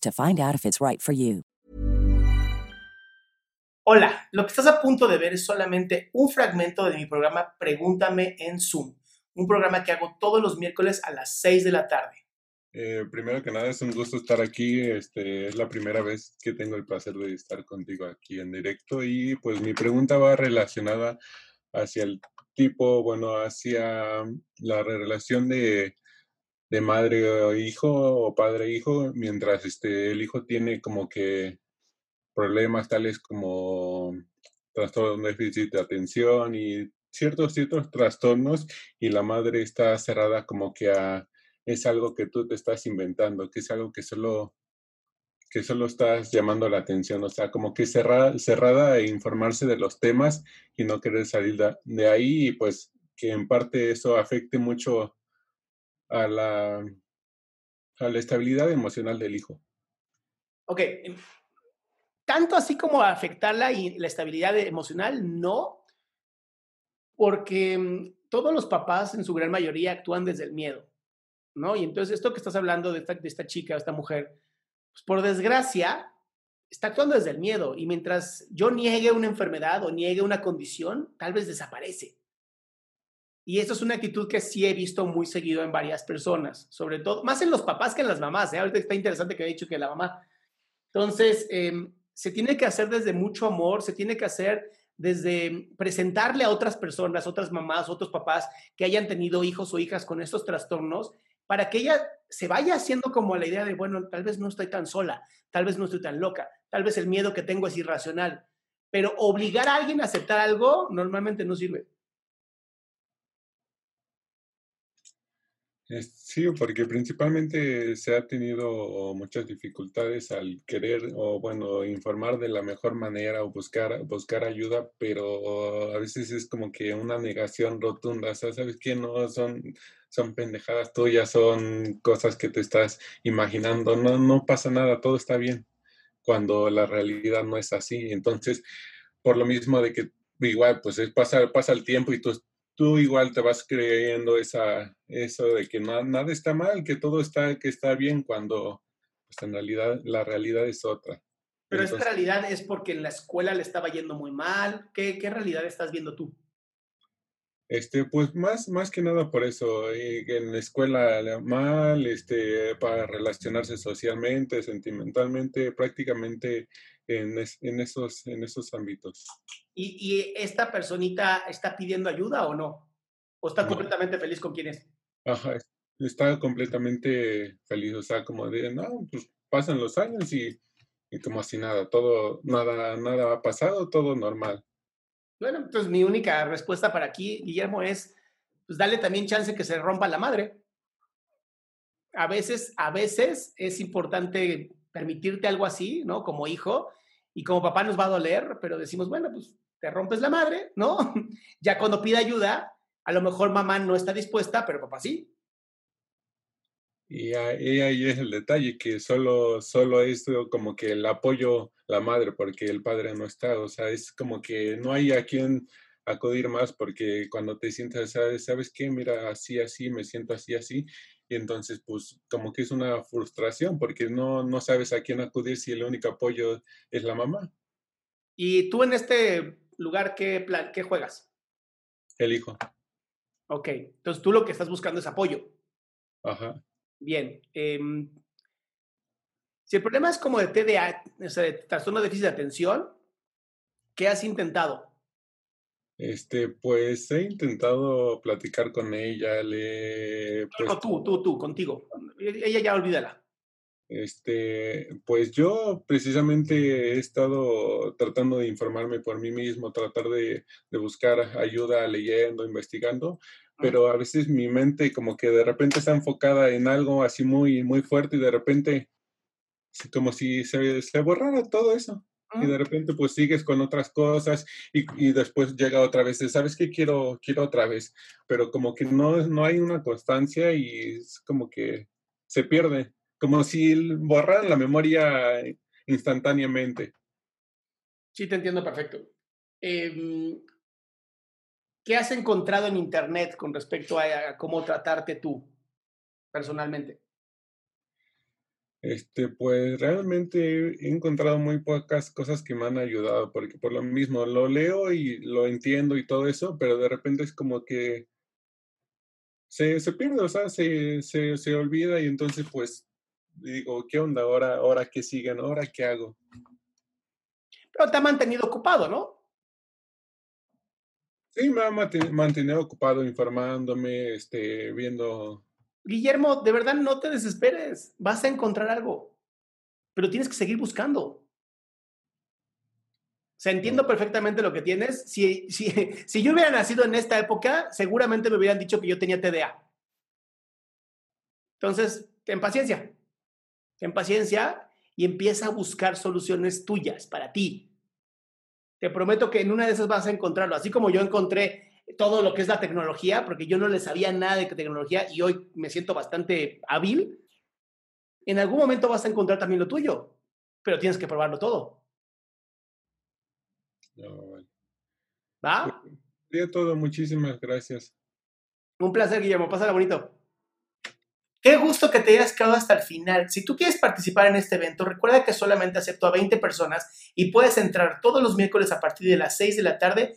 to find out if it's right for you. Hola, lo que estás a punto de ver es solamente un fragmento de mi programa Pregúntame en Zoom, un programa que hago todos los miércoles a las 6 de la tarde. Eh, primero que nada, es un gusto estar aquí. Este, es la primera vez que tengo el placer de estar contigo aquí en directo y pues mi pregunta va relacionada hacia el tipo, bueno, hacia la relación de, de madre o hijo o padre e hijo, mientras este, el hijo tiene como que problemas tales como trastorno déficit de atención y ciertos, ciertos trastornos y la madre está cerrada como que es algo que tú te estás inventando, que es algo que solo que solo estás llamando la atención, o sea, como que cerrada, cerrada e informarse de los temas y no querer salir de ahí y pues que en parte eso afecte mucho a la, a la estabilidad emocional del hijo. Ok, em, tanto así como afectarla y la estabilidad emocional, no, porque mm, todos los papás en su gran mayoría actúan desde el miedo, ¿no? Y entonces esto que estás hablando de esta, de esta chica, esta mujer, pues por desgracia, está actuando desde el miedo y mientras yo niegue una enfermedad o niegue una condición, tal vez desaparece. Y eso es una actitud que sí he visto muy seguido en varias personas, sobre todo, más en los papás que en las mamás. ¿eh? Ahorita está interesante que he dicho que la mamá. Entonces, eh, se tiene que hacer desde mucho amor, se tiene que hacer desde presentarle a otras personas, otras mamás, otros papás que hayan tenido hijos o hijas con estos trastornos, para que ella se vaya haciendo como la idea de, bueno, tal vez no estoy tan sola, tal vez no estoy tan loca, tal vez el miedo que tengo es irracional, pero obligar a alguien a aceptar algo normalmente no sirve. Sí, porque principalmente se ha tenido muchas dificultades al querer o bueno, informar de la mejor manera o buscar, buscar ayuda, pero a veces es como que una negación rotunda, o sea, ¿sabes qué? No son, son pendejadas tuyas, son cosas que te estás imaginando, no, no pasa nada, todo está bien, cuando la realidad no es así. Entonces, por lo mismo de que igual, pues es pasa, pasa el tiempo y tú tú igual te vas creyendo esa, eso de que nada está mal, que todo está, que está bien cuando pues en realidad la realidad es otra. Pero esta realidad es porque en la escuela le estaba yendo muy mal. ¿Qué, qué realidad estás viendo tú? Este, pues más, más que nada por eso, eh, en la escuela mal, este, para relacionarse socialmente, sentimentalmente, prácticamente en, en, esos, en esos ámbitos. ¿Y, ¿Y, esta personita está pidiendo ayuda o no? ¿O está No. completamente feliz con quién es? Ajá, está completamente feliz, o sea, como de, no, pues pasan los años y, y como así nada, todo, nada, nada ha pasado, todo normal. Bueno, entonces mi única respuesta para aquí, Guillermo, es, pues dale también chance que se rompa la madre. A veces, a veces es importante permitirte algo así, ¿no? Como hijo, y como papá nos va a doler, pero decimos, bueno, pues te rompes la madre, ¿no? ya cuando pide ayuda, a lo mejor mamá no está dispuesta, pero papá sí. Y ahí, es el detalle, que solo, solo es como que el apoyo la madre porque el padre no está, o sea, es como que no hay a quien acudir más porque cuando te sientas, ¿sabes, ¿sabes qué? Mira, así, así, me siento así, así, y entonces pues como que es una frustración porque no, no sabes a quién acudir si el único apoyo es la mamá. ¿Y tú en este lugar qué, plan, qué juegas? El hijo. Ok, entonces tú lo que estás buscando es apoyo. Ajá. Bien. Em, si el problema es como de TDA, o sea, de trastorno de déficit de atención, ¿qué has intentado? Este, pues he intentado platicar con ella, le... No, tú, tú, tú, contigo. Ella ya olvídala. Este, pues yo precisamente he estado tratando de informarme por mí mismo, tratar de, de buscar ayuda leyendo, investigando, pero a veces mi mente como que de repente está enfocada en algo así muy, muy fuerte y de repente como si se, se borrara todo eso. Y de repente pues sigues con otras cosas y, y después llega otra vez, ¿sabes qué? Quiero, quiero otra vez, pero como que no, no hay una constancia y es como que se pierde, como si borraran la memoria instantáneamente. Sí, te entiendo perfecto. Eh, ¿Qué has encontrado en Internet con respecto a, cómo tratarte tú personalmente? Este, pues realmente he encontrado muy pocas cosas que me han ayudado, porque por lo mismo lo leo y lo entiendo y todo eso, pero de repente es como que se, se pierde, o sea, se, se, se olvida y entonces pues digo, ¿qué onda ahora? ¿Ahora qué siguen? ¿Ahora qué hago? Pero te ha mantenido ocupado, ¿no? Sí, me ha mantenido ocupado informándome, este, viendo. Guillermo, de verdad no te desesperes, vas a encontrar algo, pero tienes que seguir buscando. O entiendo perfectamente lo que tienes. Si, si, si yo hubiera nacido en esta época, seguramente me hubieran dicho que yo tenía TDA. Entonces, ten paciencia, ten paciencia y empieza a buscar soluciones tuyas para ti. Te prometo que en una de esas vas a encontrarlo. Así como yo encontré todo lo que es la tecnología, porque yo no le sabía nada de tecnología y hoy me siento bastante hábil, en algún momento vas a encontrar también lo tuyo, pero tienes que probarlo todo. ¿Va? Sería todo, muchísimas gracias. Un placer, Guillermo, pásala bonito. Qué gusto que te hayas quedado hasta el final. Si tú quieres participar en este evento, recuerda que solamente acepto a 20 personas y puedes entrar todos los miércoles a partir de las 6 de la tarde